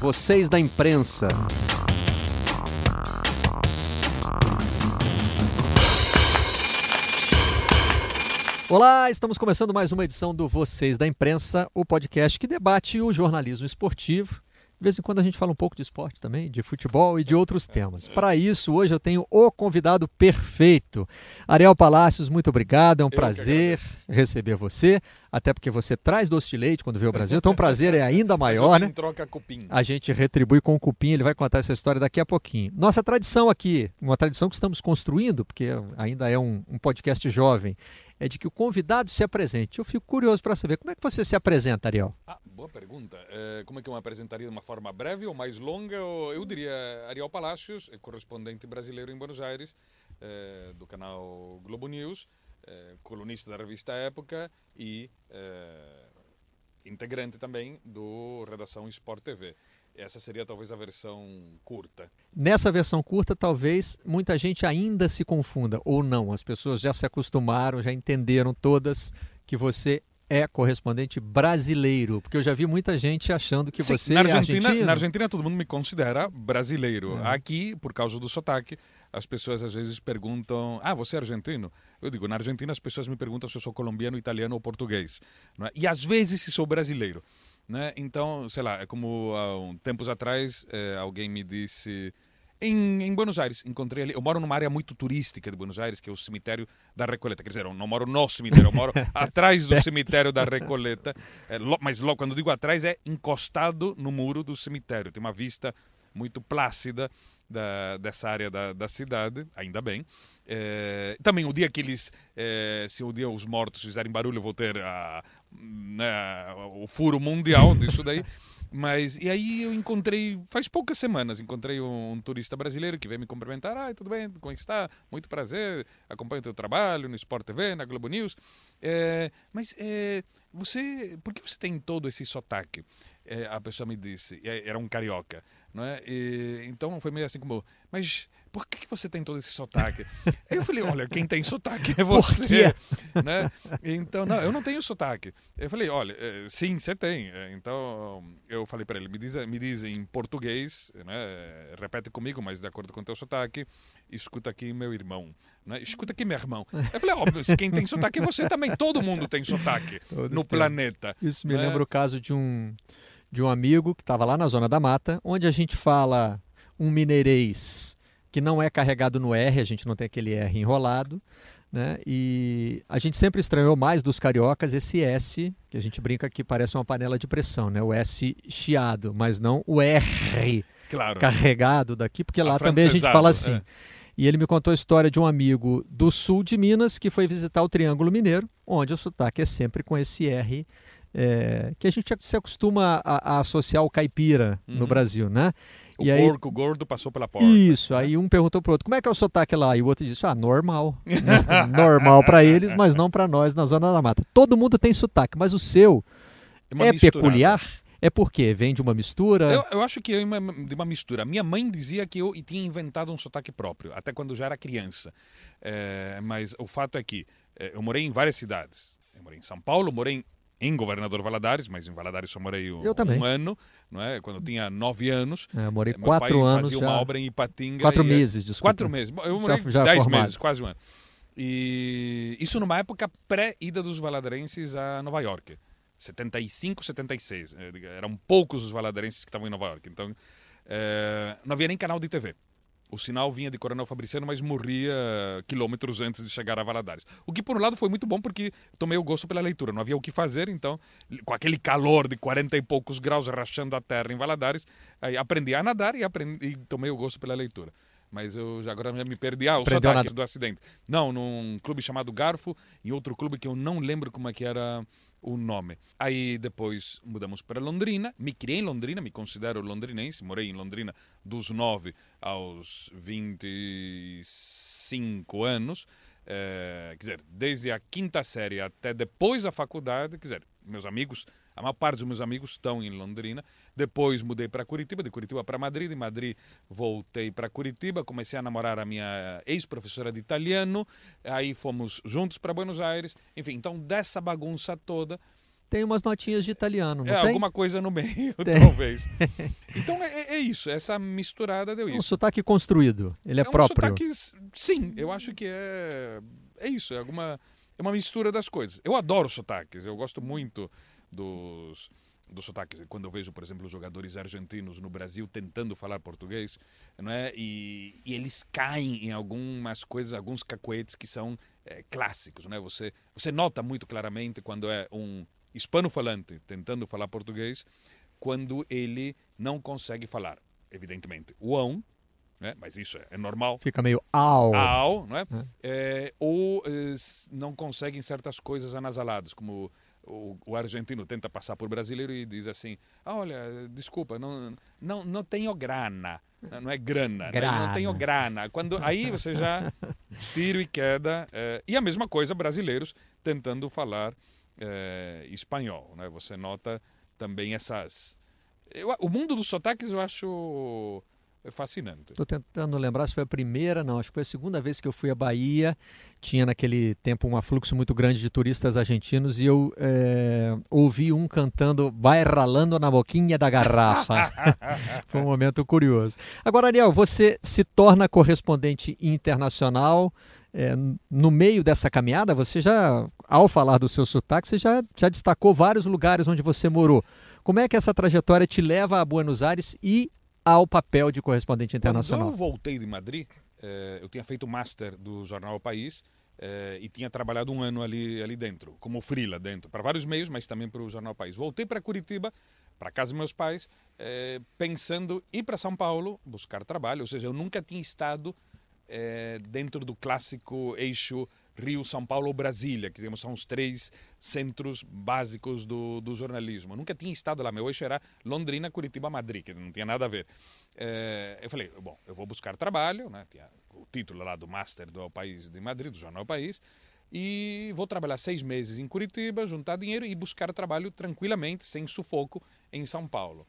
vocês da imprensa. Olá, estamos começando mais uma edição do Vocês da Imprensa, o podcast que debate o jornalismo esportivo. De vez em quando a gente fala um pouco de esporte também, de futebol e de outros temas. Para isso, hoje eu tenho o convidado perfeito. Ariel Palácios, muito obrigado. É um eu prazer receber você, até porque você traz doce de leite quando vê o Brasil, então o prazer é ainda maior, né? troca cupim. A gente retribui com o cupim, ele vai contar essa história daqui a pouquinho. Nossa tradição aqui, uma tradição que estamos construindo, porque ainda é um, um podcast jovem, é de que o convidado se apresente. Eu fico curioso para saber como é que você se apresenta, Ariel. Ah, boa pergunta. É, como é que eu me apresentaria de uma forma breve ou mais longa? Eu diria Ariel Palácios, é correspondente brasileiro em Buenos Aires, é, do canal Globo News, colunista da revista Época e integrante também do Redação Sport TV. Essa seria talvez a versão curta. Nessa versão curta, talvez muita gente ainda se confunda, ou não. As pessoas já se acostumaram, já entenderam todas que você é correspondente brasileiro, porque eu já vi muita gente achando que Sim, você na é Argentina, argentino. Na Argentina todo mundo me considera brasileiro. É. Aqui, por causa do sotaque, as pessoas às vezes perguntam: Ah, você é argentino? Eu digo: Na Argentina as pessoas me perguntam se eu sou colombiano, italiano ou português. É? E às vezes se sou brasileiro. Né? Então, sei lá, é como há um, tempos atrás é, alguém me disse em, em, Buenos Aires, encontrei ali. Eu moro numa área muito turística de Buenos Aires, que é o cemitério da Recoleta. Quer dizer, eu não moro no cemitério, eu moro atrás do cemitério da Recoleta. É, lo, mas lo, quando digo atrás, é encostado no muro do cemitério. Tem uma vista muito plácida da, dessa área da, da cidade, ainda bem. É, também o dia que eles, é, se o dia os mortos fizerem barulho, eu vou ter a, né, o furo mundial disso daí. Mas, e aí eu encontrei, faz poucas semanas, encontrei um, um, turista brasileiro que veio me cumprimentar. Ah, tudo bem, como é está? Muito prazer, acompanho o teu trabalho no Sport TV, na Globo News. É, mas é, você, por que você tem todo esse sotaque? É, a pessoa me disse, era um carioca, não é? E, então foi meio assim como, mas por que, que você tem todo esse sotaque? eu falei, olha, quem tem sotaque é você. Né? Então, não, eu não tenho sotaque. Eu falei, olha, eh, sim, você tem. Então, eu falei para ele, me diz, me diz em português, né? repete comigo, mas de acordo com o teu sotaque, escuta aqui meu irmão. Né? Escuta aqui meu irmão. Eu falei, óbvio, quem tem sotaque é você também. Todo mundo tem sotaque Todos no temos. planeta. Isso me né? lembra o caso de um, de um amigo que estava lá na Zona da Mata, onde a gente fala um mineirês que não é carregado no R, a gente não tem aquele R enrolado. Né? E a gente sempre estranhou mais dos cariocas esse S, que a gente brinca que parece uma panela de pressão, né? O S chiado, mas não o R claro. carregado daqui, porque lá também a gente fala assim. É. E ele me contou a história de um amigo do sul de Minas que foi visitar o Triângulo Mineiro, onde o sotaque é sempre com esse R é, que a gente se acostuma a, a associar ao caipira uhum. no Brasil, né? O e porco aí, gordo passou pela porta. Isso, aí um perguntou pro outro, como é que é o sotaque lá? E o outro disse, ah, normal. normal para eles, mas não para nós na Zona da Mata. Todo mundo tem sotaque, mas o seu é, é peculiar? É porque vem de uma mistura? Eu, eu acho que é uma, de uma mistura. Minha mãe dizia que eu tinha inventado um sotaque próprio, até quando já era criança. É, mas o fato é que é, eu morei em várias cidades. Eu morei em São Paulo, morei em Governador Valadares, mas em Valadares só morei um, um ano, não é? Quando eu tinha nove anos. É, eu morei quatro anos. fazia já... uma obra em Ipatinga. Quatro meses, desculpa. Quatro meses. Eu morei já, já dez formado. meses, quase um ano. E isso numa época pré-ida dos valadarenses a Nova York. 75, 76. Eram poucos os valadarenses que estavam em Nova York. Então, é, não havia nem canal de TV. O sinal vinha de Coronel Fabriciano, mas morria quilômetros antes de chegar a Valadares. O que, por um lado, foi muito bom, porque tomei o gosto pela leitura. Não havia o que fazer, então, com aquele calor de 40 e poucos graus rachando a terra em Valadares, aprendi a nadar e, aprendi, e tomei o gosto pela leitura. Mas eu já, agora já me perdi. Ah, o sotaque do acidente. Não, num clube chamado Garfo, em outro clube que eu não lembro como é que era o nome. Aí depois mudamos para Londrina, me criei em Londrina, me considero londrinense, morei em Londrina dos 9 aos 25 anos, é, quer dizer, desde a quinta série até depois da faculdade, quer dizer, meus amigos, a maior parte dos meus amigos estão em Londrina. Depois mudei para Curitiba, de Curitiba para Madrid, de Madrid voltei para Curitiba, comecei a namorar a minha ex-professora de italiano, aí fomos juntos para Buenos Aires. Enfim, então dessa bagunça toda, tem umas notinhas de italiano, não é, tem? alguma coisa no meio, tem. talvez. então é, é, isso, essa misturada deu isso. Um sotaque construído, ele é, é um próprio. Sotaque, sim, eu acho que é, é isso, é, alguma, é uma mistura das coisas. Eu adoro sotaques, eu gosto muito dos, dos sotaques. Quando eu vejo, por exemplo, jogadores argentinos no Brasil tentando falar português, não é? e, e eles caem em algumas coisas, alguns cacoetes que são é, clássicos. Não é? você, você nota muito claramente quando é um hispano-falante tentando falar português, quando ele não consegue falar, evidentemente, o ão, né? mas isso é, é, normal. Fica meio au. Au, não é? é. é ou é, não conseguem certas coisas anasaladas, como o, o, argentino tenta passar por brasileiro e diz assim: ah, olha, desculpa, não, não, não tenho grana. Não é grana, grana. Né? não tenho grana. Quando, aí você já tiro e queda. É, e a mesma coisa brasileiros tentando falar é, espanhol. Né? Você nota também essas. Eu, o mundo dos sotaques eu acho fascinante. Estou tentando lembrar se foi a primeira, não, acho que foi a segunda vez que eu fui à Bahia. Tinha naquele tempo um afluxo muito grande de turistas argentinos e eu é, ouvi um cantando Vai ralando na boquinha da garrafa. foi um momento curioso. Agora, Ariel, você se torna correspondente internacional é, no meio dessa caminhada, você já, ao falar do seu sotaque, você já, já destacou vários lugares onde você morou. Como é que essa trajetória te leva a Buenos Aires e ao papel de correspondente internacional? Quando eu voltei de Madrid, é, eu tinha feito o master do jornal o País é, e tinha trabalhado um ano ali, ali dentro, como freela dentro, para vários meios, mas também para o jornal o País. Voltei para Curitiba, para casa dos meus pais, é, pensando ir para São Paulo buscar trabalho, ou seja, eu nunca tinha estado dentro do clássico eixo Rio, São Paulo, Brasília, que são os três centros básicos do, do jornalismo. Eu nunca tinha estado lá, meu eixo era Londrina, Curitiba, Madrid, que não tinha nada a ver. É, eu falei, bom, eu vou buscar trabalho, né? tinha o título lá do Master do País de Madrid, do Jornal País, e vou trabalhar seis meses em Curitiba, juntar dinheiro e buscar trabalho tranquilamente, sem sufoco, em São Paulo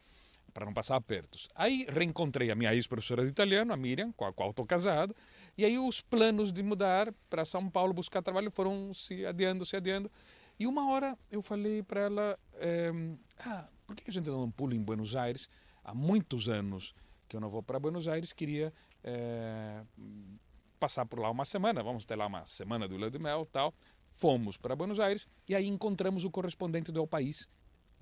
para não passar apertos. Aí reencontrei a minha ex-professora de italiano, a Miriam, com a qual estou casado, e aí os planos de mudar para São Paulo buscar trabalho foram se adiando, se adiando. E uma hora eu falei para ela, é, ah, por que a gente não pula em Buenos Aires? Há muitos anos que eu não vou para Buenos Aires, queria é, passar por lá uma semana, vamos ter lá uma semana do Lua de Mel tal. Fomos para Buenos Aires e aí encontramos o correspondente do El País,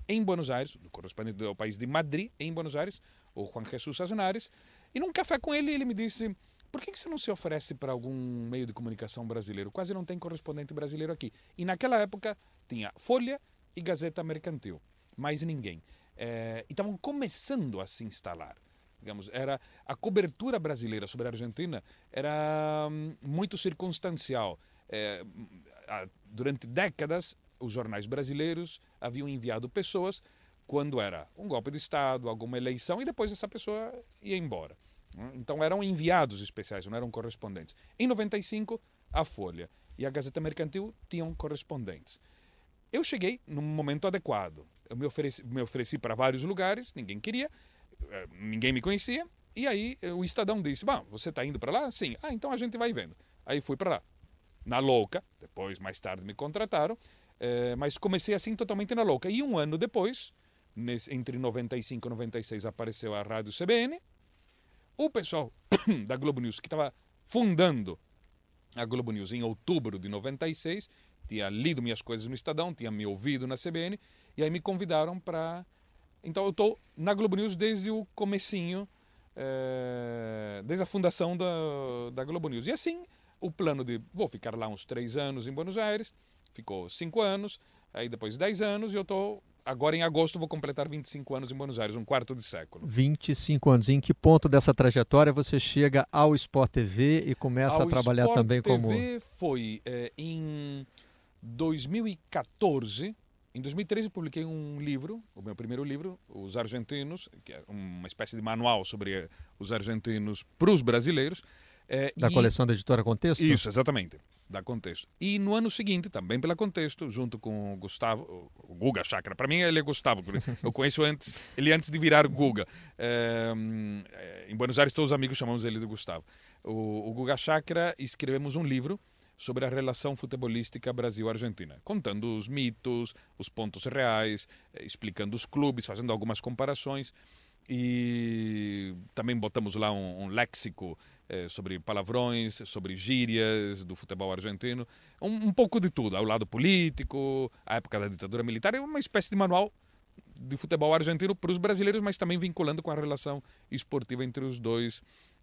em Buenos Aires, do correspondente do país de Madrid, em Buenos Aires, o Juan Jesus Azenares, e num café com ele, ele me disse: por que, você não se oferece para algum meio de comunicação brasileiro? Quase não tem correspondente brasileiro aqui. E naquela época tinha Folha e Gazeta Mercantil, mais ninguém. É, e estavam começando a se instalar. Digamos, era a cobertura brasileira sobre a Argentina era hum, muito circunstancial. É, durante décadas os jornais brasileiros haviam enviado pessoas quando era um golpe de Estado, alguma eleição, e depois essa pessoa ia embora. Né? Então eram enviados especiais, não eram correspondentes. Em 95, a Folha e a Gazeta Mercantil tinham correspondentes. Eu cheguei num momento adequado. Eu me ofereci, me ofereci para vários lugares, ninguém queria, eh, ninguém me conhecia, e aí eh, o Estadão disse: Bom, você está indo para lá? Sim. Ah, então a gente vai vendo. Aí fui para lá. Na louca, depois, mais tarde, me contrataram. É, mas comecei assim totalmente na louca. E um ano depois, entre 95 e 96, apareceu a Rádio CBN. O pessoal da Globo News, que estava fundando a Globo News em outubro de 96, tinha lido minhas coisas no Estadão, tinha me ouvido na CBN, e aí me convidaram para... Então eu estou na Globo News desde o comecinho, é, desde a fundação da, da Globo News. E assim, o plano de vou ficar lá uns três anos em Buenos Aires, ficou cinco anos, aí depois dez anos, e eu estou agora em agosto vou completar 25 anos em Buenos Aires, um quarto de século. 25 anos. E em que ponto dessa trajetória você chega ao Sport TV e começa ao a trabalhar Sport também TV como. foi é, em 2014. Em 2013 eu publiquei um livro, o meu primeiro livro, Os Argentinos, que é uma espécie de manual sobre os argentinos para os brasileiros. É, da e... coleção da editora Contexto? Isso, exatamente, da Contexto. E no ano seguinte, também pela Contexto, junto com o Gustavo, o Guga Chakra. Para mim ele é Gustavo, eu conheço antes, ele antes de virar Guga. É, em Buenos Aires todos os amigos chamamos ele de Gustavo. O, o Guga Chakra escrevemos um livro sobre a relação futebolística Brasil-Argentina, contando os mitos, os pontos reais, eh, explicando os clubes, fazendo algumas comparações e também botamos lá um, um léxico eh, sobre palavrões, sobre gírias do futebol argentino, um, um, pouco de tudo, ao lado político, a época da ditadura militar, é uma espécie de manual de futebol argentino para os brasileiros, mas também vinculando com a relação esportiva entre os dois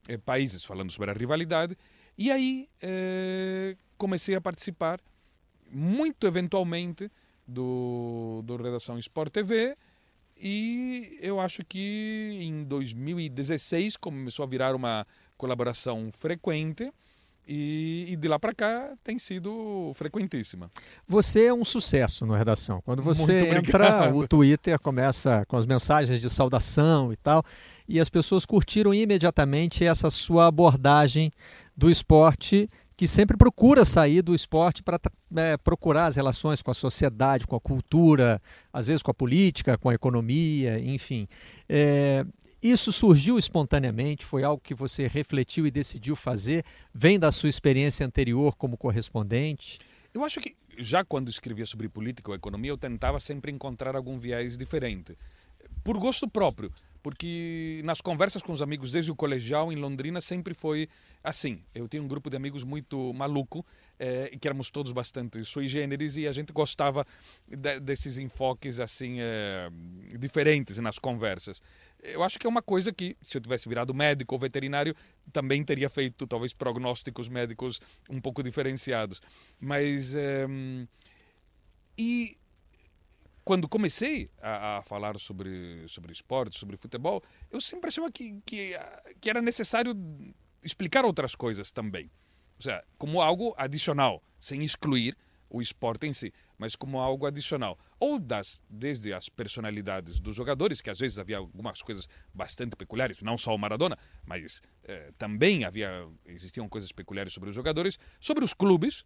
eh, países, falando sobre a rivalidade. E aí eh, comecei a participar, muito eventualmente, do, do Redação Sport TV, e eu acho que em 2016 começou a virar uma colaboração frequente e, e de lá para cá tem sido frequentíssima. Você é um sucesso na redação. Quando você entra, o Twitter começa com as mensagens de saudação e tal, e as pessoas curtiram imediatamente essa sua abordagem do esporte que sempre procura sair do esporte para é, procurar as relações com a sociedade, com a cultura, às vezes com a política, com a economia, enfim. É, isso surgiu espontaneamente? Foi algo que você refletiu e decidiu fazer? Vem da sua experiência anterior como correspondente? Eu acho que já quando escrevia sobre política ou economia, eu tentava sempre encontrar algum viés diferente. Por gosto próprio porque nas conversas com os amigos desde o colegial em Londrina sempre foi assim. Eu tinha um grupo de amigos muito maluco, eh, que éramos todos bastante sui generis e a gente gostava de, desses enfoques assim eh, diferentes nas conversas. Eu acho que é uma coisa que, se eu tivesse virado médico ou veterinário, também teria feito talvez prognósticos médicos um pouco diferenciados. Mas. Eh, e quando comecei a, a, falar sobre, sobre esporte, sobre futebol, eu sempre achava que, que, que era necessário explicar outras coisas também. Ou seja, como algo adicional, sem excluir o esporte em si, mas como algo adicional. Ou das, desde as personalidades dos jogadores, que às vezes havia algumas coisas bastante peculiares, não só o Maradona, mas eh, também havia existiam coisas peculiares sobre os jogadores, sobre os clubes,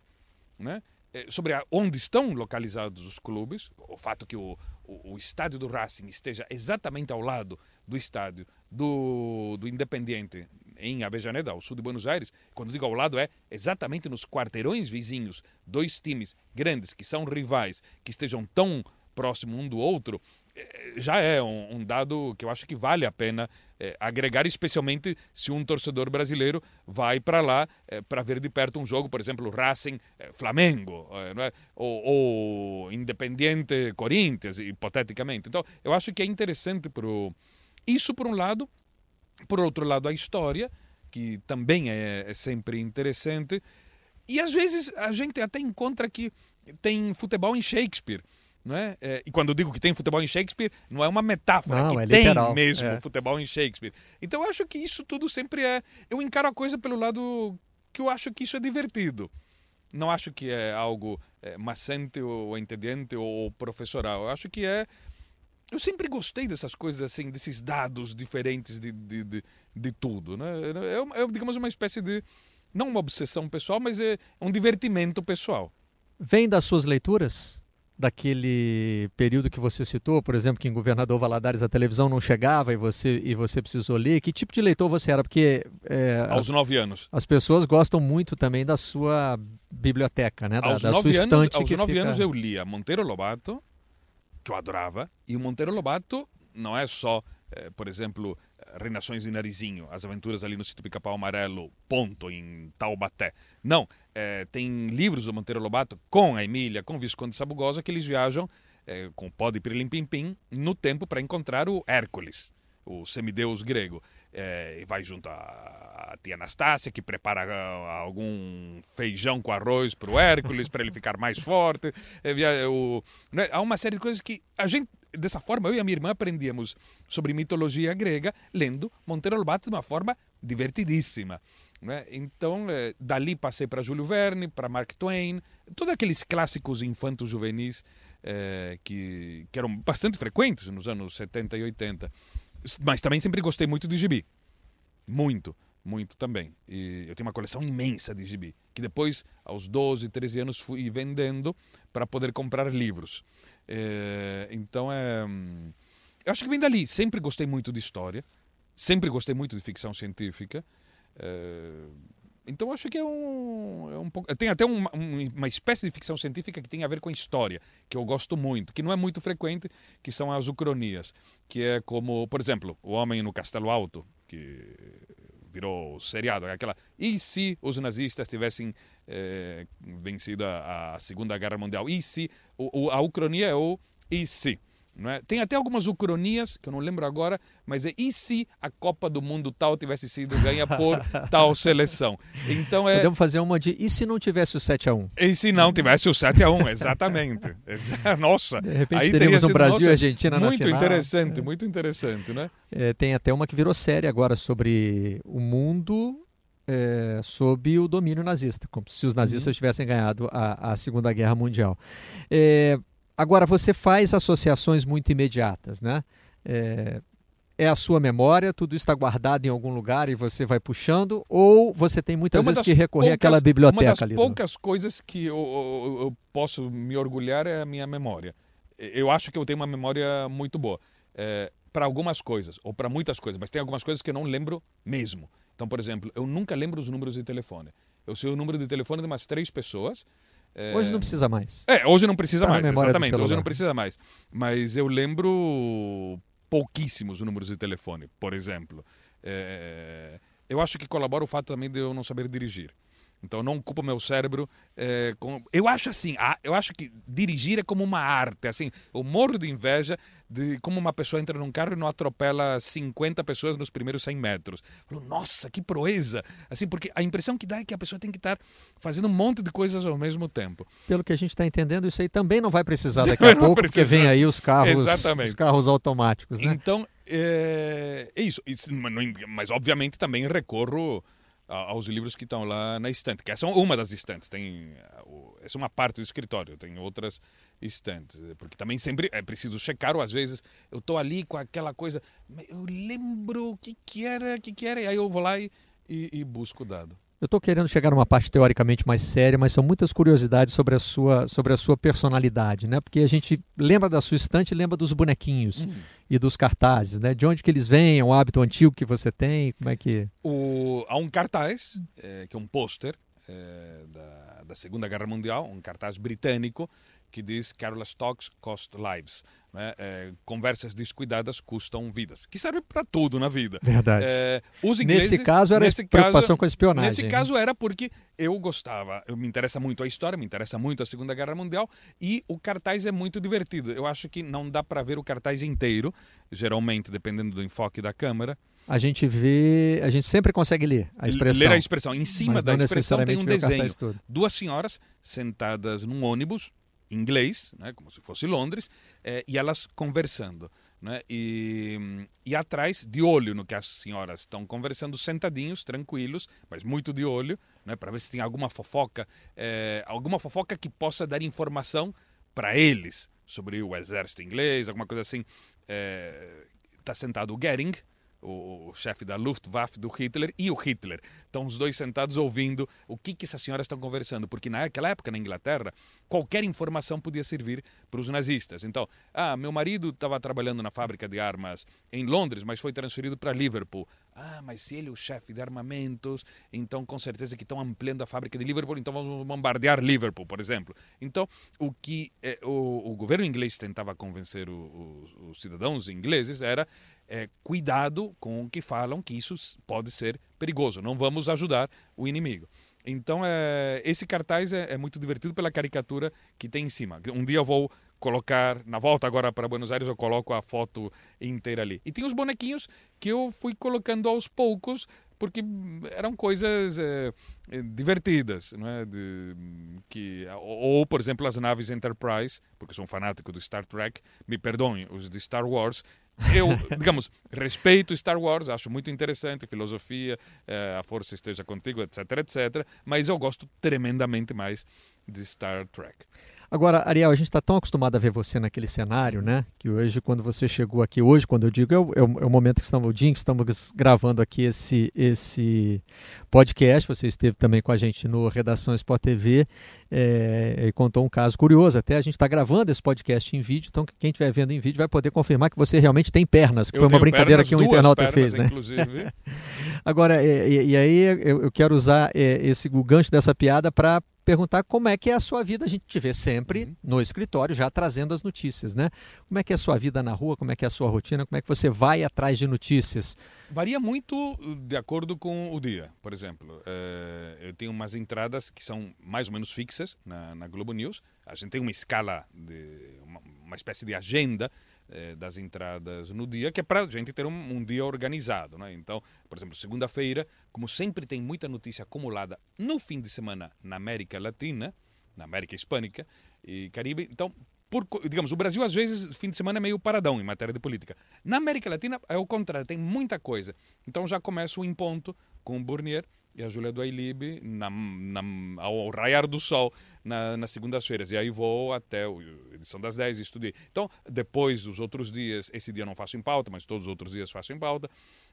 né? Eh, sobre onde estão localizados os clubes, o fato que o, o, o, estádio do Racing esteja exatamente ao lado do estádio do, do Independiente em Avejaneda, ao sul de Buenos Aires. Quando digo ao lado, é exatamente nos quarteirões vizinhos, dois times grandes que são rivais, que estejam tão próximo um do outro, eh, já é um, um, dado que eu acho que vale a pena é, agregar, especialmente se um torcedor brasileiro vai para lá é, para ver de perto um jogo, por exemplo, Racing é, Flamengo, ou, ou Independiente Corinthians, hipoteticamente. Então, eu acho que é interessante pro... isso por um lado, por outro lado a história, que também é, é sempre interessante, e às vezes a gente até encontra que tem futebol em Shakespeare. Não é? é? e quando eu digo que tem futebol em Shakespeare, não é uma metáfora, não, que é tem literal, mesmo é. futebol em Shakespeare. Então eu acho que isso tudo sempre é. Eu encaro a coisa pelo lado que eu acho que isso é divertido. Não acho que é algo é, maçante ou entediante ou professoral. Eu acho que é. Eu sempre gostei dessas coisas assim, desses dados diferentes de, de, de, de tudo. Né? É, é, digamos, uma espécie de. Não uma obsessão pessoal, mas é um divertimento pessoal. Vem das suas leituras? daquele período que você citou, por exemplo, que em Governador Valadares a televisão não chegava e você, e você precisou ler? Que tipo de leitor você era? Porque. É, Aos nove anos. As pessoas gostam muito também da sua biblioteca, né? Da, aos da sua anos, estante. Aos nove fica... anos eu lia Monteiro Lobato, que eu adorava, e o Monteiro Lobato não é só, eh, por exemplo, Reinações de Narizinho, As Aventuras ali no Sítio Pica-Pau Amarelo, ponto, em Taubaté. Não, é, tem livros do Monteiro Lobato com a Emília, com o Visconde Sabugosa, que eles viajam é, com o pó de Pirilim Pim Pim no tempo para encontrar o Hércules, o semideus grego. É, vai junto à tia Anastácia, que prepara ah, algum feijão com arroz para o Hércules, para ele ficar mais forte. É, o, né? Há uma série de coisas que a gente dessa forma, eu e a minha irmã aprendíamos sobre mitologia grega lendo Monteiro Lobato de uma forma divertidíssima. Né? Então, eh, dali passei para Júlio Verne, para Mark Twain, todos aqueles clássicos infantos juvenis eh, que, que eram bastante frequentes nos anos 70 e 80. Mas também sempre gostei muito de gibi. Muito, muito também. E eu tenho uma coleção imensa de gibi, que depois, aos 12, 13 anos, fui vendendo para poder comprar livros. É, então é. Hum, eu acho que vem dali. Sempre gostei muito de história, sempre gostei muito de ficção científica. É, então acho que é um, é um pouco. Tem até uma, uma espécie de ficção científica que tem a ver com história, que eu gosto muito, que não é muito frequente, que são as ucronias, que é como, por exemplo, o homem no Castelo Alto, que virou seriado, aquela. E se os nazistas tivessem é, vencido a, a, Segunda Guerra Mundial? E se. O, o, a ucronia é o e se. É? Tem até algumas ucronias, que eu não lembro agora, mas é e se a Copa do Mundo tal tivesse sido ganha por tal seleção? Então é. Podemos fazer uma de e se não tivesse o 7x1? E se não tivesse o 7x1, exatamente. Nossa. De repente aí teríamos um Brasil nossa, e Argentina na muito final. Muito interessante, é. muito interessante, né? É, tem até uma que virou série agora sobre o mundo é, sob o domínio nazista, como se os nazistas uhum. tivessem ganhado a, a Segunda Guerra Mundial. É, Agora, você faz associações muito imediatas, né? É, é, a sua memória, tudo está guardado em algum lugar e você vai puxando, ou você tem muitas é vezes que recorrer poucas, àquela biblioteca uma das ali? poucas coisas que eu, eu, eu, posso me orgulhar é a minha memória. Eu acho que eu tenho uma memória muito boa. É, para algumas coisas, ou para muitas coisas, mas tem algumas coisas que eu não lembro mesmo. Então, por exemplo, eu nunca lembro os números de telefone. Eu sei o número de telefone de umas três pessoas, é... Hoje não precisa mais. É, hoje não precisa tá mais, exatamente. Hoje não precisa mais. Mas eu lembro pouquíssimos números de telefone, por exemplo. É... Eu acho que colabora o fato também de eu não saber dirigir. Então não ocupa meu cérebro. É, com... Eu acho assim, eu acho que dirigir é como uma arte. Assim, eu morro de inveja de como uma pessoa entra num carro e não atropela 50 pessoas nos primeiros 100 metros. Falo, nossa, que proeza! Assim, porque a impressão que dá é que a pessoa tem que estar fazendo um monte de coisas ao mesmo tempo. Pelo que a gente está entendendo, isso aí também não vai precisar daqui a pouco, porque vem aí os carros, os carros automáticos, né? Então, é, é isso. Mas, obviamente, também recorro aos livros que estão lá na estante, que é uma das estantes. Tem, essa é uma parte do escritório, tem outras estantes, porque também sempre é preciso checar, ou às vezes eu estou ali com aquela coisa, eu lembro o que, que era, o que, que era, e aí eu vou lá e, e, e busco o dado. Eu estou querendo chegar numa parte teoricamente mais séria, mas são muitas curiosidades sobre a sua, sobre a sua personalidade, né? Porque a gente lembra da sua estante, lembra dos bonequinhos uhum. e dos cartazes, né? De onde que eles vêm, o hábito antigo que você tem, como é que... O, há um cartaz, é, que é um pôster é, da, da Segunda Guerra Mundial, um cartaz britânico, que diz Careless Talks Cost Lives. Né? É, conversas descuidadas custam vidas, que serve para tudo na vida. Verdade. É, ingleses, nesse caso era nesse preocupação caso, com a espionagem. Nesse caso era porque eu gostava, eu me interessa muito a história, me interessa muito a Segunda Guerra Mundial e o cartaz é muito divertido. Eu acho que não dá para ver o cartaz inteiro, geralmente dependendo do enfoque da câmera. A gente vê, a gente sempre consegue ler a expressão. Ler a expressão. Em cima da expressão tem um desenho. Duas senhoras sentadas num ônibus inglês, né, como se fosse Londres, eh, e elas conversando. Né, e, e atrás, de olho no que as senhoras estão conversando, sentadinhos, tranquilos, mas muito de olho, né, para ver se tem alguma fofoca, eh, alguma fofoca que possa dar informação para eles sobre o exército inglês, alguma coisa assim. Está eh, sentado o Goering, o, o chefe da Luftwaffe do Hitler e o Hitler. Estão os dois sentados ouvindo o que, que essas senhoras estão conversando, porque naquela época na Inglaterra qualquer informação podia servir para os nazistas. Então, ah, meu marido estava trabalhando na fábrica de armas em Londres, mas foi transferido para Liverpool. Ah, mas se ele é o chefe de armamentos, então com certeza que estão ampliando a fábrica de Liverpool, então vamos bombardear Liverpool, por exemplo. Então, o que eh, o, o, governo inglês tentava convencer o, o, os cidadãos ingleses era é, cuidado com o que falam, que isso pode ser perigoso. Não vamos ajudar o inimigo. Então, é, esse cartaz é, é, muito divertido pela caricatura que tem em cima. Um dia eu vou colocar, na volta agora para Buenos Aires, eu coloco a foto inteira ali. E tem os bonequinhos que eu fui colocando aos poucos, porque eram coisas é, divertidas, não é? De, que, ou, por exemplo, as naves Enterprise, porque sou um fanático do Star Trek, me perdoem, os de Star Wars, eu, digamos, respeito Star Wars, acho muito interessante, filosofia, eh, a força esteja contigo, etc, etc. Mas eu gosto tremendamente mais de Star Trek. Agora, Ariel, a gente está tão acostumado a ver você naquele cenário, né? Que hoje, quando você chegou aqui, hoje, quando eu digo, é o, é o, é momento que estamos, o dia que estamos gravando aqui esse, esse podcast. Você esteve também com a gente no Redação Sport TV é, e contou um caso curioso. Até a gente está gravando esse podcast em vídeo, então quem estiver vendo em vídeo vai poder confirmar que você realmente tem pernas, que eu foi uma brincadeira pernas, que um internauta pernas, fez, né? Inclusive. Agora, e, e aí eu, quero usar é, esse, o gancho dessa piada para perguntar como é que é a sua vida. A gente te vê sempre uhum. no escritório já trazendo as notícias, né? Como é que é a sua vida na rua, como é que é a sua rotina, como é que você vai atrás de notícias? Varia muito de acordo com o dia. Por exemplo, eh, eu tenho umas entradas que são mais ou menos fixas na, na Globo News. A gente tem uma escala, de, uma, uma espécie de agenda eh, das entradas no dia, que é para a gente ter um, um, dia organizado. Né? Então, por exemplo, segunda-feira, como sempre tem muita notícia acumulada no fim de semana na América Latina, na América Hispânica e Caribe, então por, digamos, o Brasil às vezes fim de semana é meio paradão em matéria de política. Na América Latina é o contrário, tem muita coisa. Então já começo em ponto com o Burnier e a Júlia do Ailib na, na, ao raiar do sol na, nas segundas-feiras. E aí vou até a edição das 10 e estudei. Então, depois dos outros dias, esse dia não faço em pauta, mas todos os outros dias faço em pauta.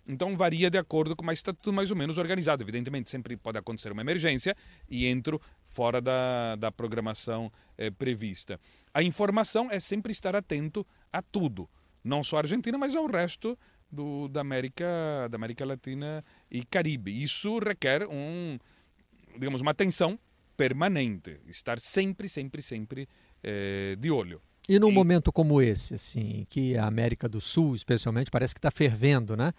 Então varia de acordo com, mas está tudo mais ou menos organizado. Evidentemente, sempre pode acontecer uma emergência e entro fora da, da programação é, prevista. A informação é sempre estar atento a tudo, não só a Argentina, mas ao resto do, da, América, da América Latina e Caribe. Isso requer um, digamos, uma atenção permanente, estar sempre, sempre, sempre é, de olho. E num e... momento como esse, assim, que a América do Sul, especialmente, parece que está fervendo, né?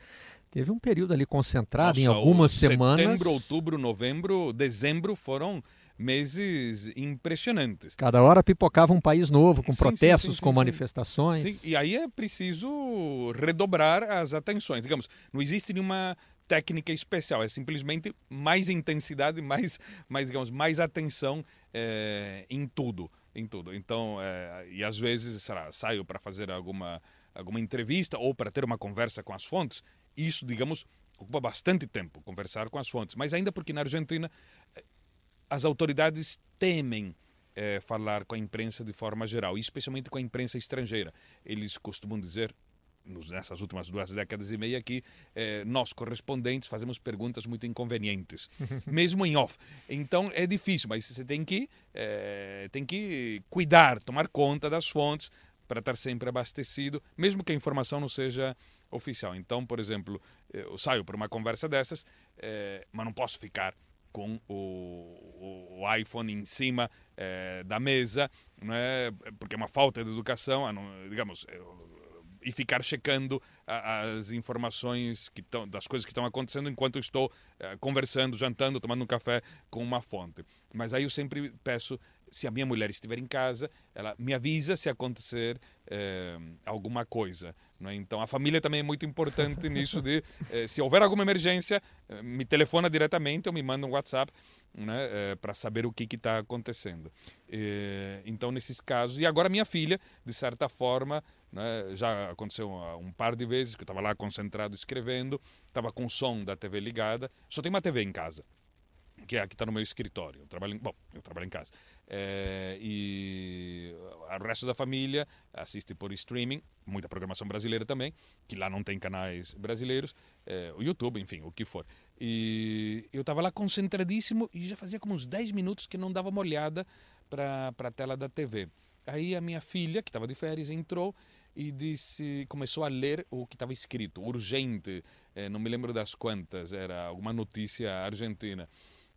Teve um período ali concentrado Nossa, em algumas semanas. Setembro, outubro, novembro, dezembro foram meses impressionantes. Cada hora pipocava um país novo, com sim, protestos, sim, sim, com manifestações. e aí é preciso redobrar as atenções. Digamos, não existe nenhuma técnica especial, é simplesmente mais intensidade, mais, mais digamos, mais atenção é, em tudo, em tudo. Então, é, e às vezes, será, saio para fazer alguma alguma entrevista ou para ter uma conversa com as fontes, isso, digamos, ocupa bastante tempo conversar com as fontes. Mas ainda porque na Argentina as autoridades temem é, falar com a imprensa de forma geral, especialmente com a imprensa estrangeira. Eles costumam dizer, nessas últimas duas décadas e meia, que eh, nós, correspondentes, fazemos perguntas muito inconvenientes, mesmo em off. Então é difícil, mas você tem que, eh, tem que cuidar, tomar conta das fontes para estar sempre abastecido, mesmo que a informação não seja oficial. Então, por exemplo, eu saio para uma conversa dessas, mas não posso ficar com o, o iPhone em cima é, da mesa, não é? porque é uma falta de educação, digamos, e ficar checando as informações que tão, das coisas que estão acontecendo enquanto estou é, conversando, jantando, tomando um café com uma fonte. Mas aí eu sempre peço, se a minha mulher estiver em casa, ela me avisa se acontecer é, alguma coisa. Né? Então a família também é muito importante nisso de eh, se houver alguma emergência, eh, me telefona diretamente ou me manda um WhatsApp né, eh, para saber o que está acontecendo. então nesses casos e agora minha filha de certa forma né, já aconteceu um par de vezes que eu estava lá concentrado escrevendo, estava com o som da TV ligada, só tem uma TV em casa que é aqui está no meu escritório. Eu trabalho, em, bom, eu trabalho em casa. É, e o resto da família assiste por streaming, muita programação brasileira também, que lá não tem canais brasileiros, é, o YouTube, enfim, o que for. E eu estava lá concentradíssimo e já fazia como uns 10 minutos que não dava uma olhada para a tela da TV. Aí a minha filha, que estava de férias, entrou e disse, começou a ler o que estava escrito, urgente, é, não me lembro das quantas, era alguma notícia argentina.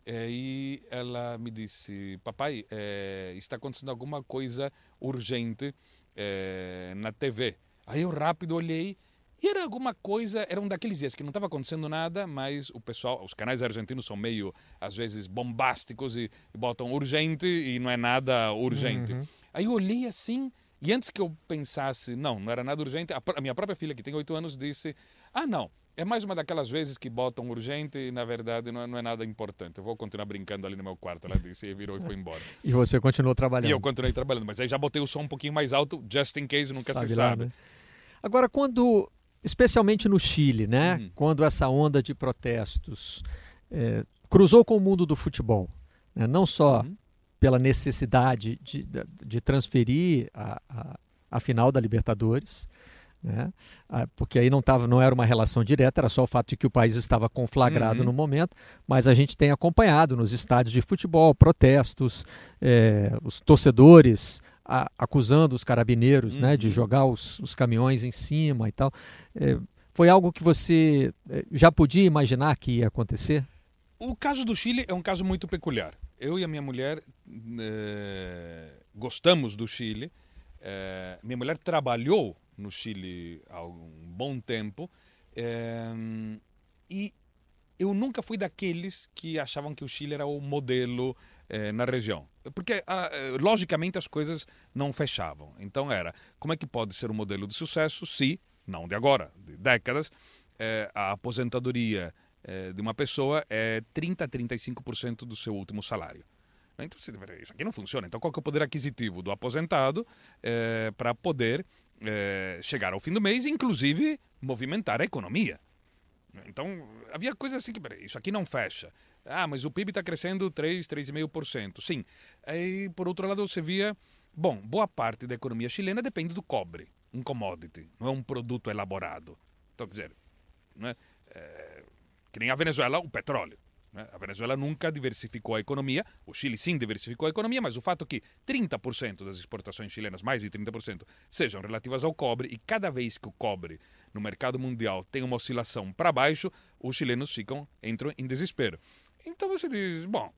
E ela me disse: Papai, é, está acontecendo alguma coisa urgente é, na TV. Aí eu rápido olhei e era alguma coisa, era um daqueles dias que não estava acontecendo nada, mas o pessoal, os canais argentinos são meio, às vezes, bombásticos e, e botam urgente e não é nada urgente. Uhum. Aí eu olhei assim, e antes que eu pensasse, não, não era nada urgente, a, a minha própria filha, que tem oito anos, disse: Ah, não, é mais uma daquelas vezes que botam urgente e, na verdade, não é, não é, nada importante. Eu vou continuar brincando ali no meu quarto. Ela disse e virou e foi embora. e você continuou trabalhando? E eu continuei trabalhando, mas aí já botei o som um pouquinho mais alto, just in case, nunca sabe se lá, sabe. Né? Agora, quando, especialmente no Chile, né? Uhum. Quando essa onda de protestos é, cruzou com o mundo do futebol, né? não só uhum. pela necessidade de, de, transferir a, a, a final da Libertadores, né? Ah, porque aí não, tava, não era uma relação direta, era só o fato de que o país estava conflagrado uhum. no momento, mas a gente tem acompanhado nos estádios de futebol protestos, é, os torcedores a, acusando os carabineiros uhum. né, de uhum. jogar os, os, caminhões em cima e tal. É, Foi algo que você eh, já podia imaginar que ia acontecer? O caso do Chile é um caso muito peculiar. Eu e a minha mulher eh, gostamos do Chile. Minha mulher trabalhou no Chile há um bom tempo e eu nunca fui daqueles que achavam que o Chile era o modelo na região. Porque, ah, logicamente, as coisas não fechavam. Então, era como é que pode ser um modelo de sucesso se não de agora, de décadas, a aposentadoria de uma pessoa é 30% a 35% do seu último salário. Então, isso aqui não funciona. Então, qual é o poder aquisitivo do aposentado para poder é, chegar ao fim do mês inclusive, movimentar a economia? Então, havia coisas assim que, peraí, isso aqui não fecha. Ah, mas o PIB está crescendo 3, 3,5%. Sim. Aí, por outro lado, você via, bom, boa parte da economia chilena depende do cobre um commodity, não é um produto elaborado. Então, quer dizer, né, é, que nem a Venezuela, o petróleo. Né? A Venezuela nunca diversificou a economia, o Chile sim diversificou a economia, mas o fato que 30% das exportações chilenas, mais de 30%, sejam relativas ao cobre, e cada vez que o cobre no mercado mundial tem uma oscilação para baixo, os chilenos ficam entram em desespero. Então você diz, bom,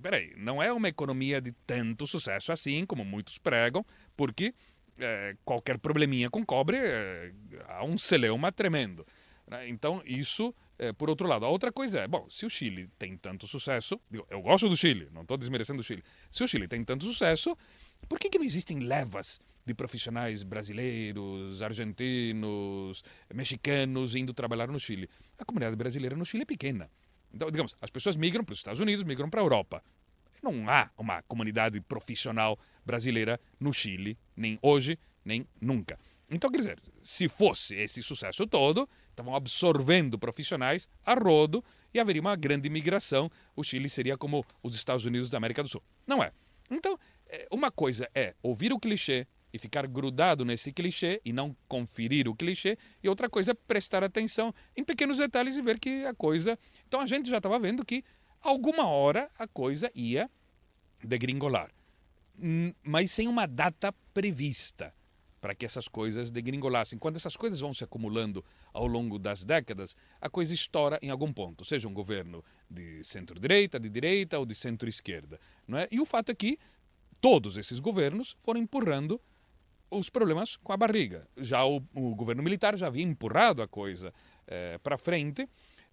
peraí, não é uma economia de tanto sucesso assim, como muitos pregam, porque é, qualquer probleminha com cobre é, há um celeuma tremendo. Né? Então, isso, é, por outro lado. A outra coisa é, bom, se o Chile tem tanto sucesso, eu gosto do Chile, não estou desmerecendo o Chile. Se o Chile tem tanto sucesso, por que, que não existem levas de profissionais brasileiros, argentinos, mexicanos indo trabalhar no Chile? A comunidade brasileira no Chile é pequena. Então, digamos, as pessoas migram para os Estados Unidos, migram para a Europa. Não há uma comunidade profissional brasileira no Chile, nem hoje, nem nunca. Então, quer dizer, se fosse esse sucesso todo, estavam absorvendo profissionais a rodo e haveria uma grande imigração. O Chile seria como os Estados Unidos da América do Sul. Não é. Então, é, uma coisa é ouvir o clichê e ficar grudado nesse clichê e não conferir o clichê, e outra coisa é prestar atenção em pequenos detalhes e ver que a coisa. Então, a gente já estava vendo que alguma hora a coisa ia degringolar. Mas sem uma data prevista para que essas coisas degringolassem. Quando essas coisas vão se acumulando ao longo das décadas, a coisa estoura em algum ponto, seja um governo de centro-direita, de direita ou de centro-esquerda. Não é? E o fato é que todos esses governos foram empurrando os problemas com a barriga. Já o, o governo militar já havia empurrado a coisa é, para frente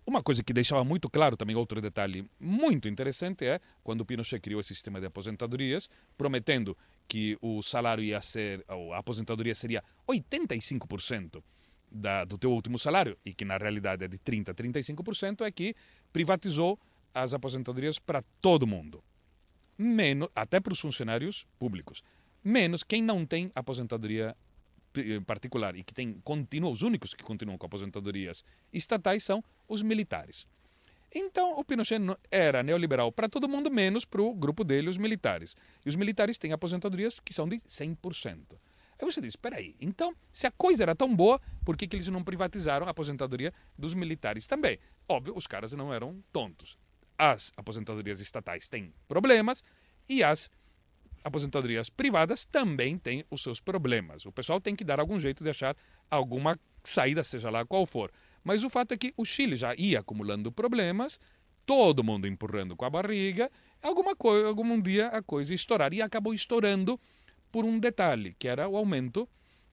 uma coisa que deixava muito claro também, outro detalhe muito interessante, é quando o Pinochet criou esse sistema de aposentadorias, prometendo que o salário ia ser, a aposentadoria seria 85% da, do teu último salário, e que na realidade é de 30% a 35%, é que privatizou as aposentadorias para todo mundo. Menos, até para os funcionários públicos. Menos quem não tem aposentadoria eh, particular e que tem continua, os únicos que continuam com aposentadorias estatais são os militares. Então, o Pinochet era neoliberal para todo mundo, menos para o grupo dele, os militares. E os militares têm aposentadorias que são de 100%. Aí você diz, espera aí, então, se a coisa era tão boa, por que, que eles não privatizaram a aposentadoria dos militares também? Óbvio, os caras não eram tontos. As aposentadorias estatais têm problemas e as aposentadorias privadas também têm os seus problemas. O pessoal tem que dar algum jeito de achar alguma saída, seja lá qual for. Mas o fato é que o Chile já ia acumulando problemas, todo mundo empurrando com a barriga, alguma coisa, algum dia a coisa estourar. E acabou estourando por um detalhe, que era o aumento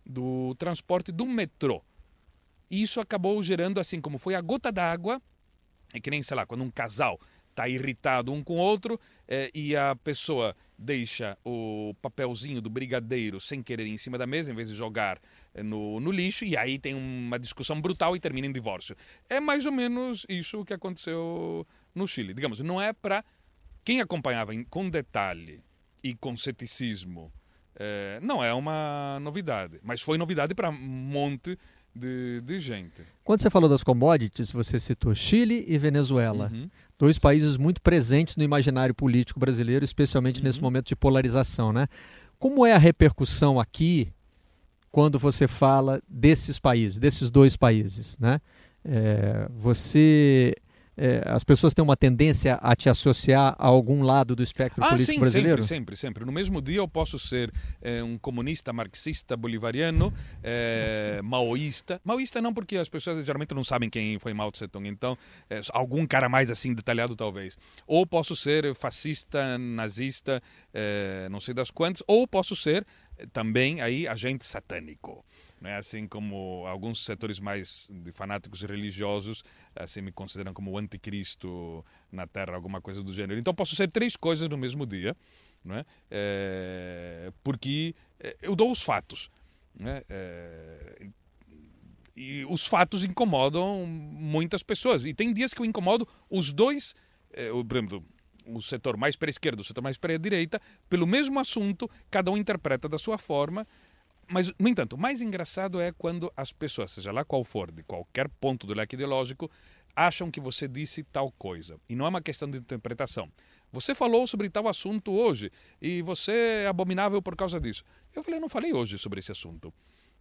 do transporte do metrô. E isso acabou gerando, assim como foi a gota d'água, é que nem, sei lá, quando um casal está irritado um com o outro é, e a pessoa deixa o papelzinho do brigadeiro sem querer em cima da mesa, em vez de jogar eh, no, no lixo, e aí tem uma discussão brutal e termina em divórcio. É mais ou menos isso que aconteceu no Chile. Digamos, não é para quem acompanhava em, com detalhe e com ceticismo. É, não é uma novidade, mas foi novidade para um monte de, de, gente. Quando você falou das commodities, você citou Chile e Venezuela. Uhum dois países muito presentes no imaginário político brasileiro, especialmente uhum. nesse momento de polarização, né? Como é a repercussão aqui quando você fala desses países, desses dois países, né? É, você é, as pessoas têm uma tendência a te associar a algum lado do espectro ah, político sim, brasileiro? Sempre, sempre, sempre. No mesmo dia eu posso ser é, um comunista, marxista, bolivariano, é, maoísta. Maoísta não, porque as pessoas geralmente não sabem quem foi Mao Tse Tung, então é, algum cara mais assim detalhado talvez. Ou posso ser fascista, nazista, não sei das quantas, ou posso ser também aí agente satânico né? assim como alguns setores mais de fanáticos religiosos assim me consideram como o anticristo na Terra, alguma coisa do gênero. Então posso ser três coisas no mesmo dia, né? É, porque eh, eu dou os fatos. Né? É, e os fatos incomodam muitas pessoas. E tem dias que eu incomodo os dois, é, por exemplo, o setor mais para a esquerda, o setor mais para a direita, pelo mesmo assunto, cada um interpreta da sua forma mas, no entanto, o mais engraçado é quando as pessoas, seja lá qual for, de qualquer ponto do leque ideológico, acham que você disse tal coisa. E não é uma questão de interpretação. Você falou sobre tal assunto hoje e você é abominável por causa disso. Eu falei, eu não falei hoje sobre esse assunto.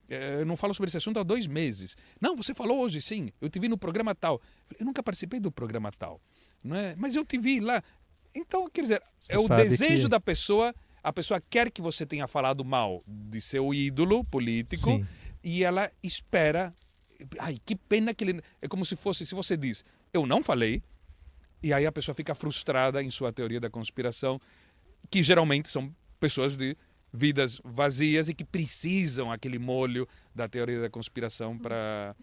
Eu não falo sobre esse assunto há dois meses. Não, você falou hoje, sim. Eu te vi no programa tal. Eu nunca participei do programa tal. Não é? Mas eu te vi lá. Então, quer dizer, você é o desejo que... da pessoa a pessoa quer que você tenha falado mal de seu ídolo político Sim. e ela espera. Ai, que pena que ele. É como se fosse, se você diz, eu não falei, e aí a pessoa fica frustrada em sua teoria da conspiração, que geralmente são pessoas de vidas vazias e que precisam aquele molho da teoria da conspiração para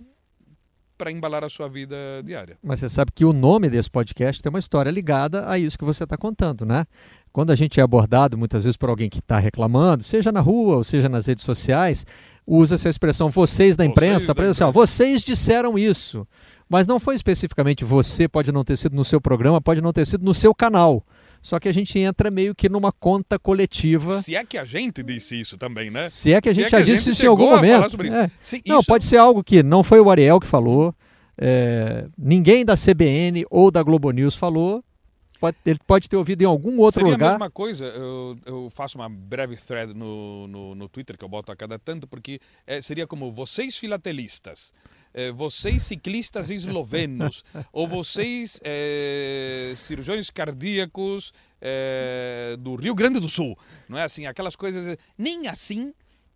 para embalar a sua vida diária. Mas você sabe que o nome desse podcast tem uma história ligada a isso que você está contando, né? Quando a gente é abordado muitas vezes por alguém que está reclamando, seja na rua ou seja nas redes sociais, usa essa expressão vocês da imprensa para dizer assim, ó, vocês disseram isso. Mas não foi especificamente você, pode não ter sido no seu programa, pode não ter sido no seu canal. Só que a gente entra meio que numa conta coletiva. Se é que a gente disse isso também, né? Se é que a gente é já disse isso em algum momento. É. Não, pode ser algo que não foi o Ariel que falou, é, ninguém da CBN ou da Globo News falou, pode, ele pode ter ouvido em algum outro Seria lugar. Seria a mesma coisa, eu, eu, faço uma breve thread no, no, no, Twitter que eu boto a cada tanto, porque é, seria como vocês filatelistas, é, vocês ciclistas eslovenos, ou vocês é, cirurgiões cardíacos é, do Rio Grande do Sul, não é assim? Aquelas coisas, nem assim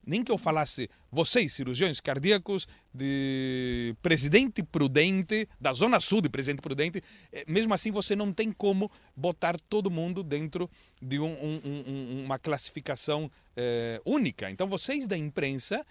nem que eu falasse, vocês, cirurgiões cardíacos de Presidente Prudente, da Zona Sul de Presidente Prudente, eh, mesmo assim você não tem como botar todo mundo dentro de um, um, um, uma classificação única. Então vocês da imprensa,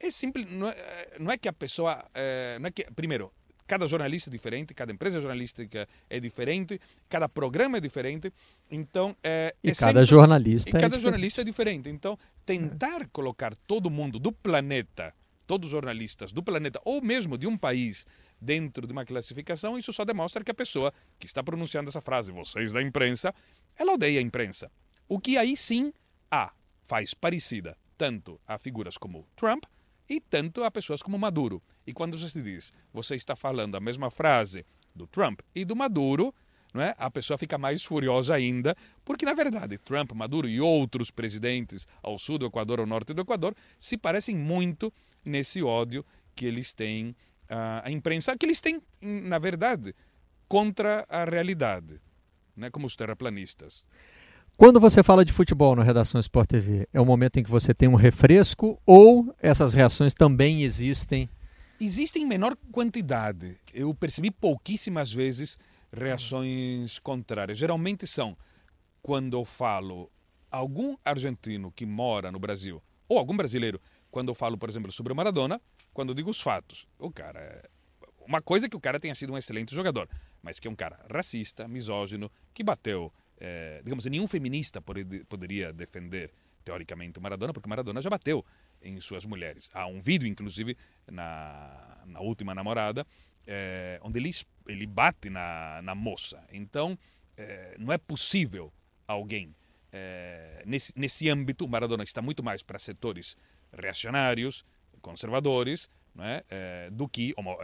é simples, não é, não é que a pessoa, é, não é que, primeiro, Cada jornalista é diferente, cada empresa jornalística é diferente, cada programa é diferente. Então, é, e é cada sempre, jornalista e é cada diferente. jornalista é diferente. Então, tentar colocar todo mundo do planeta, todos os jornalistas do planeta, ou mesmo de um país, dentro de uma classificação, isso só demonstra que a pessoa que está pronunciando essa frase, vocês da imprensa, ela odeia a imprensa. O que aí sim a faz parecida tanto a figuras como Trump e tanto a pessoas como Maduro. E quando você diz, você está falando a mesma frase do Trump e do Maduro, não é? a pessoa fica mais furiosa ainda, porque na verdade Trump, Maduro e outros presidentes ao sul do Equador, ao norte do Equador, se parecem muito nesse ódio que eles têm à imprensa, que eles têm, na verdade, contra a realidade, né? como os terraplanistas. Quando você fala de futebol na Redação Sport TV, é o momento em que você tem um refresco ou essas reações também existem Existem em menor quantidade. Eu percebi pouquíssimas vezes reações contrárias. Geralmente são quando eu falo algum argentino que mora no Brasil, ou algum brasileiro, quando eu falo, por exemplo, sobre o Maradona, quando eu digo os fatos. O cara é... Uma coisa é que o cara tenha sido um excelente jogador, mas que é um cara racista, misógino, que bateu. É... digamos, nenhum feminista poderia defender, teoricamente, Maradona, porque Maradona já bateu em suas mulheres. Há um vídeo, inclusive, na, na última namorada, é, onde ele, ele bate na, na moça. Então, é, não é possível alguém. É, nesse, nesse âmbito, Maradona está muito mais para setores reacionários, conservadores, não é? do que homo,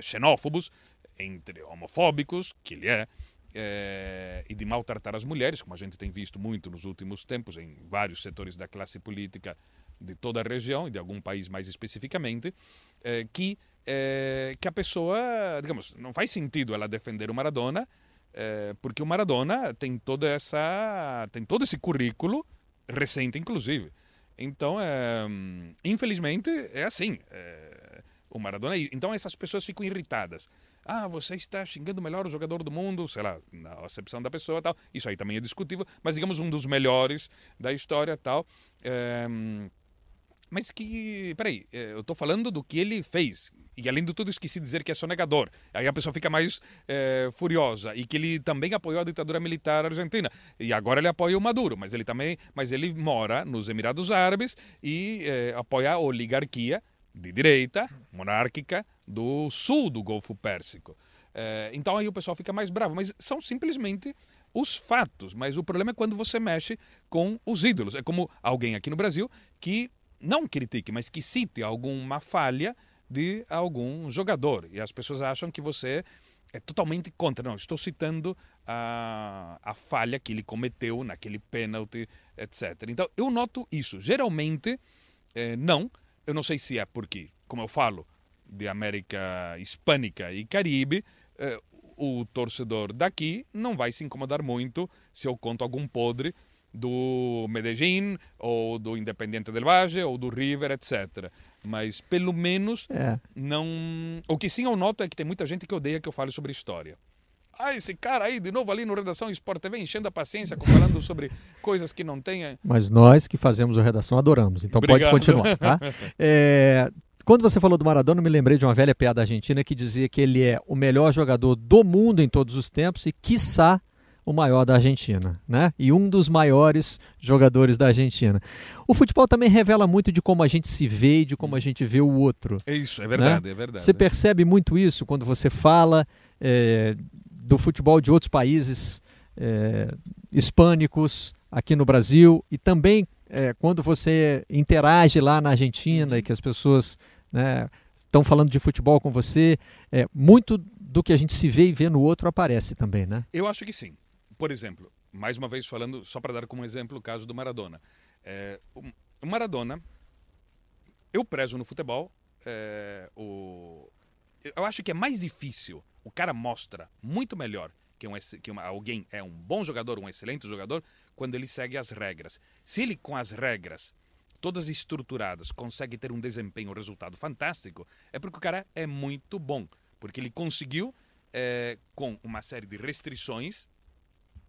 xenófobos, entre homofóbicos, que ele é, é, e de maltratar as mulheres, como a gente tem visto muito nos últimos tempos em vários setores da classe política de toda a região e de algum país mais especificamente, eh, que é, que a pessoa, digamos, não faz sentido ela defender o Maradona, é, porque o Maradona tem toda essa, tem todo esse currículo recente, inclusive. Então, é, infelizmente, é assim. É, o Maradona. Então, essas pessoas ficam irritadas. Ah, você está xingando o melhor jogador do mundo, sei lá, na acepção da pessoa tal. Isso aí também é discutível, mas digamos um dos melhores da história tal. É, mas que, peraí, é, eu estou falando do que ele fez. E além de tudo, esqueci de dizer que é sonegador. Aí a pessoa fica mais é, furiosa. E que ele também apoiou a ditadura militar argentina. E agora ele apoia o Maduro, mas ele também, mas ele mora nos Emirados Árabes e é, apoia a oligarquia de direita, monárquica, do sul do Golfo Pérsico. É, então aí o pessoal fica mais bravo. Mas são simplesmente os fatos. Mas o problema é quando você mexe com os ídolos. É como alguém aqui no Brasil que não critique, mas que cite alguma falha de algum jogador. E as pessoas acham que você é totalmente contra. Não, estou citando a, a falha que ele cometeu naquele pênalti, etc. Então, eu noto isso. Geralmente, é, não. Eu não sei se é porque, como eu falo, de América Hispânica e Caribe, é, o torcedor daqui não vai se incomodar muito se eu conto algum podre do Medellín ou do Independiente del Valle ou do River, etc. Mas pelo menos é. não. O que sim eu noto é que tem muita gente que odeia que eu fale sobre história. Ah, esse cara aí, de novo ali no Redação Esporte TV, enchendo a paciência, falando sobre coisas que não tem. Mas nós que fazemos a redação adoramos, então Obrigado. pode continuar, tá? É, quando você falou do Maradona, eu me lembrei de uma velha piada argentina que dizia que ele é o melhor jogador do mundo em todos os tempos e, quiçá, o maior da Argentina, né? E um dos maiores jogadores da Argentina. O futebol também revela muito de como a gente se vê e de como a gente vê o outro. É isso, é verdade, né? é verdade. Você percebe muito isso quando você fala é, do futebol de outros países é, hispânicos aqui no Brasil e também é, quando você interage lá na Argentina e que as pessoas estão né, falando de futebol com você, é, muito do que a gente se vê e vê no outro aparece também, né? Eu acho que sim por exemplo, mais uma vez falando, só para dar como exemplo o caso do Maradona. É, o Maradona, eu prezo no futebol, é, o, eu acho que é mais difícil, o cara mostra muito melhor que, um, que uma, alguém é um bom jogador, um excelente jogador, quando ele segue as regras. Se ele, com as regras todas estruturadas, consegue ter um desempenho, um resultado fantástico, é porque o cara é muito bom. Porque ele conseguiu, é, com uma série de restrições,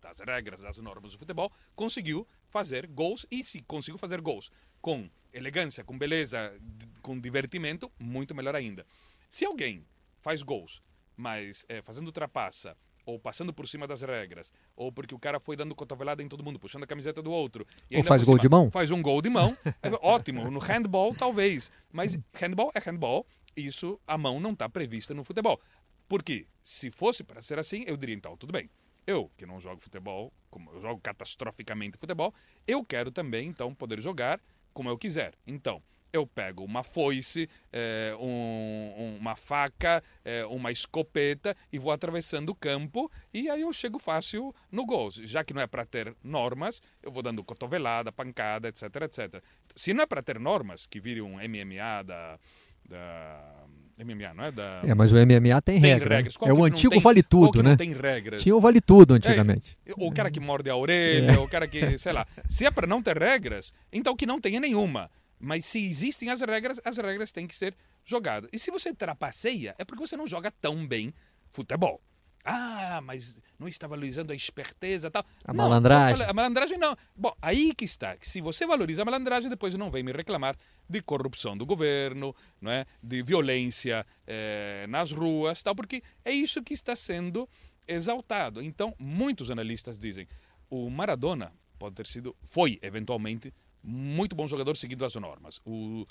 das regras, das normas do futebol, conseguiu fazer gols e se conseguiu fazer gols com elegância, com beleza, com divertimento, muito melhor ainda. Se alguém faz gols, mas é, fazendo ultrapassa, ou passando por cima das regras, ou porque o cara foi dando cotovelada em todo mundo, puxando a camiseta do outro. ou faz gol cima, de mão? Faz um gol de mão. é, ótimo. No handball, talvez. Mas handball é handball. Isso, a mão não está prevista no futebol. Porque se fosse para ser assim, eu diria então, tudo bem. Eu, que não jogo futebol, como eu jogo catastroficamente futebol, eu quero também, então, poder jogar como eu quiser. Então, eu pego uma foice, é, um, uma faca, é, uma escopeta e vou atravessando o campo e aí eu chego fácil no gol. Já que não é para ter normas, eu vou dando cotovelada, pancada, etc, etc. Se não é para ter normas, que vire um MMA da, da MMA, não é? Da... É, mas o MMA tem, tem regra. Né? Regras. É o antigo tem, vale tudo, né? tem regras. Tinha o vale tudo antigamente. É, o cara que morde a orelha, é. o cara que, sei lá. Se é para não ter regras, então que não tenha nenhuma. Mas se existem as regras, as regras têm que ser jogadas. E se você trapaceia, é porque você não joga tão bem futebol. Ah, mas não está valorizando a esperteza tal. A não, malandragem. A malandragem não. Bom, aí que está. Se você valoriza a malandragem, depois não vem me reclamar de corrupção do governo, não é? de violência é, nas ruas, tal, porque é isso que está sendo exaltado. Então, muitos analistas dizem o Maradona pode ter sido, foi eventualmente, muito bom jogador seguindo as normas. O,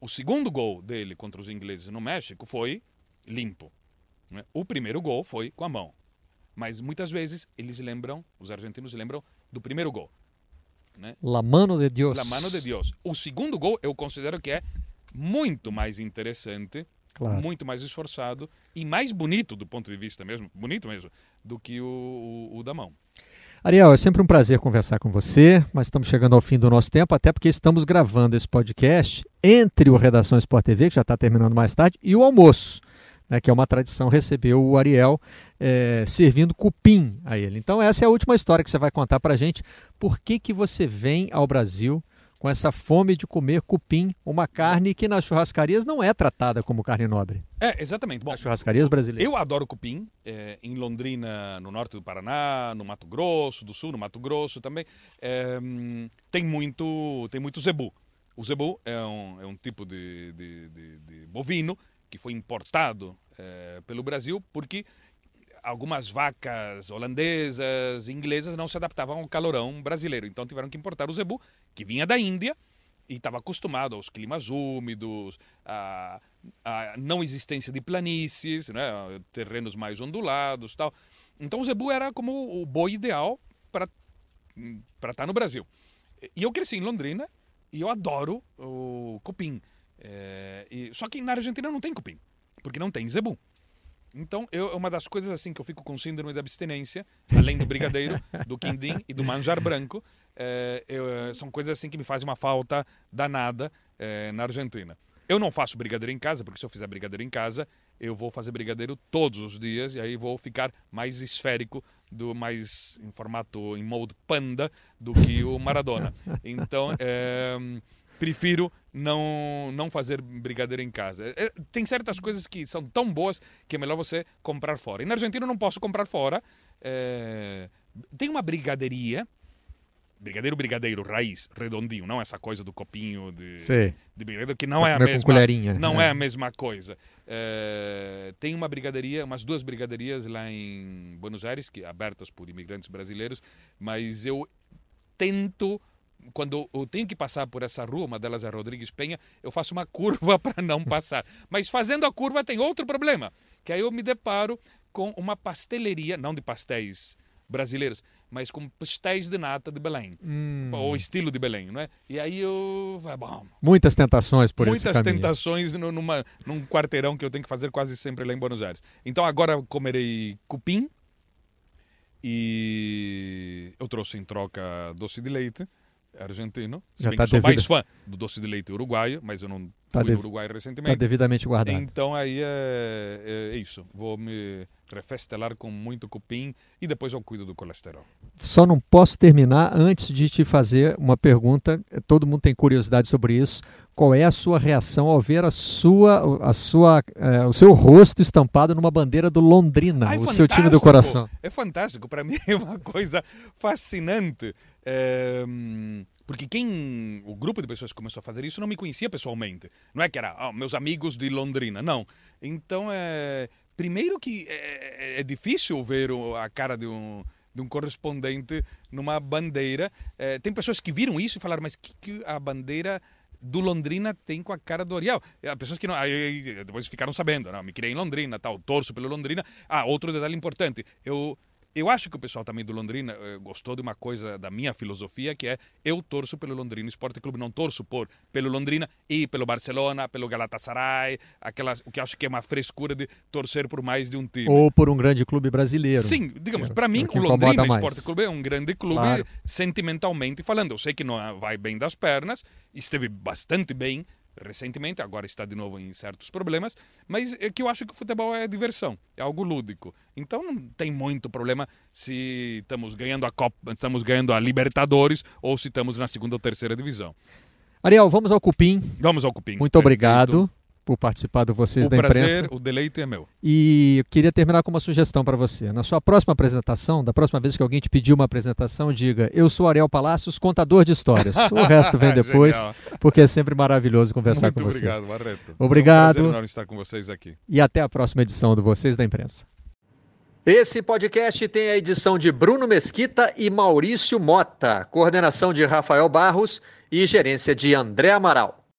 o segundo gol dele contra os ingleses no México foi limpo. Né? O primeiro gol foi com a mão. Mas muitas vezes eles lembram, os argentinos lembram do primeiro gol. Né? La mano de Deus. La mano de Deus. O segundo gol eu considero que é muito mais interessante, claro. muito mais esforçado e mais bonito do ponto de vista mesmo, bonito mesmo, do que o, o, o da mão. Ariel, é sempre um prazer conversar com você, mas estamos chegando ao fim do nosso tempo, até porque estamos gravando esse podcast entre o Redação Sport TV, que já está terminando mais tarde, e o almoço né, que é uma tradição receber o Ariel é, servindo cupim a ele. Então essa é a última história que você vai contar para a gente. Por que, que você vem ao Brasil com essa fome de comer cupim, uma carne que nas churrascarias não é tratada como carne nobre? É, exatamente. Bom, nas churrascarias brasileiras. Eu adoro cupim. É, em Londrina, no norte do Paraná, no Mato Grosso do Sul, no Mato Grosso também, é, tem muito tem muito zebu. O zebu é um, é um tipo de, de, de, de bovino que foi importado é, pelo Brasil porque algumas vacas holandesas, inglesas não se adaptavam ao calorão brasileiro. Então tiveram que importar o zebu, que vinha da Índia e estava acostumado aos climas úmidos, à, à não existência de planícies, né, terrenos mais ondulados tal. Então o zebu era como o boi ideal para para estar tá no Brasil. E eu cresci em Londrina e eu adoro o cupim. É, e, só que na Argentina não tem cupim, porque não tem zebu. Então, eu, é uma das coisas assim que eu fico com síndrome de abstinência, além do brigadeiro, do quindim e do manjar branco, é, eu, são coisas assim que me fazem uma falta danada é, na Argentina. Eu não faço brigadeiro em casa, porque se eu fizer brigadeiro em casa, eu vou fazer brigadeiro todos os dias e aí vou ficar mais esférico, do mais em formato, em molde panda, do que o Maradona. Então, é, prefiro não, não fazer brigadeiro em casa. É, tem certas coisas que são tão boas que é melhor você comprar fora. E na Argentina eu não posso comprar fora. É, tem uma brigadeiria, brigadeiro, brigadeiro, raiz, redondinho, não essa coisa do copinho de, de brigadeiro, que não é a mesma, não é. é. a mesma coisa. É, tem uma brigaderia, umas duas brigaderias lá em Buenos Aires, que abertas por imigrantes brasileiros, mas eu tento quando eu tenho que passar por essa rua, uma delas é Rodrigues Penha, eu faço uma curva para não passar. Mas fazendo a curva tem outro problema, que aí eu me deparo com uma pasteleria, não de pastéis brasileiros, mas com pastéis de nata de Belém, hum. ou estilo de Belém, não é? E aí eu, ah, bom, muitas tentações por muitas esse caminho. Muitas tentações numa, num quarteirão que eu tenho que fazer quase sempre lá em Buenos Aires. Então agora comerei cupim e eu trouxe em troca doce de leite argentino. Já tá sou devido... mais fã do doce de leite uruguaio, mas eu não tá fui dev... no Uruguai recentemente. Está devidamente guardado. Então aí é, é, é, isso. Vou me refestelar com muito cupim e depois eu cuido do colesterol. Só não posso terminar antes de te fazer uma pergunta. Todo mundo tem curiosidade sobre isso. Qual é a sua reação ao ver a sua, a sua, é, o seu rosto estampado numa bandeira do Londrina, Ai, o seu time do coração? É fantástico. Para mim é uma coisa fascinante. É, porque quem o grupo de pessoas que começou a fazer isso não me conhecia pessoalmente. Não é que era oh, meus amigos de Londrina, não. Então é primeiro que é, é, é difícil ver a cara de um de um correspondente numa bandeira. É, tem pessoas que viram isso e falaram, mas que, que a bandeira do Londrina tem com a cara do Ariel. Há pessoas que não, aí, depois ficaram sabendo, não, me criei em Londrina, tal, torço pelo Londrina. Ah, outro detalhe importante, eu eu acho que o pessoal também do Londrina eh, gostou de uma coisa da minha filosofia, que é eu torço pelo Londrina Esporte Clube, não torço por pelo Londrina e pelo Barcelona, pelo Galatasaray, aquelas, o que acho que é uma frescura de torcer por mais de um time. Ou por um grande clube brasileiro. Sim, digamos, para mim o Londrina Esporte Clube é um grande clube claro. sentimentalmente falando. Eu sei que não vai bem das pernas, esteve bastante bem recentemente, agora está de novo em certos problemas, mas é que eu acho que o futebol é diversão, é algo lúdico. Então não tem muito problema se estamos ganhando a Copa, estamos ganhando a Libertadores ou se estamos na segunda ou terceira divisão. Ariel, vamos ao cupim. Vamos ao cupim. Muito Perfeito. obrigado por participar do Vocês o da prazer, Imprensa. O deleite é meu. E eu queria terminar com uma sugestão para você. Na sua próxima apresentação, da próxima vez que alguém te pedir uma apresentação, diga: Eu sou Ariel Palácios, contador de histórias. O resto vem depois, porque é sempre maravilhoso conversar Muito com você. Muito obrigado, Barreto. Obrigado. É um prazer estar com vocês aqui. E até a próxima edição do Vocês da Imprensa. Esse podcast tem a edição de Bruno Mesquita e Maurício Mota, coordenação de Rafael Barros e gerência de André Amaral.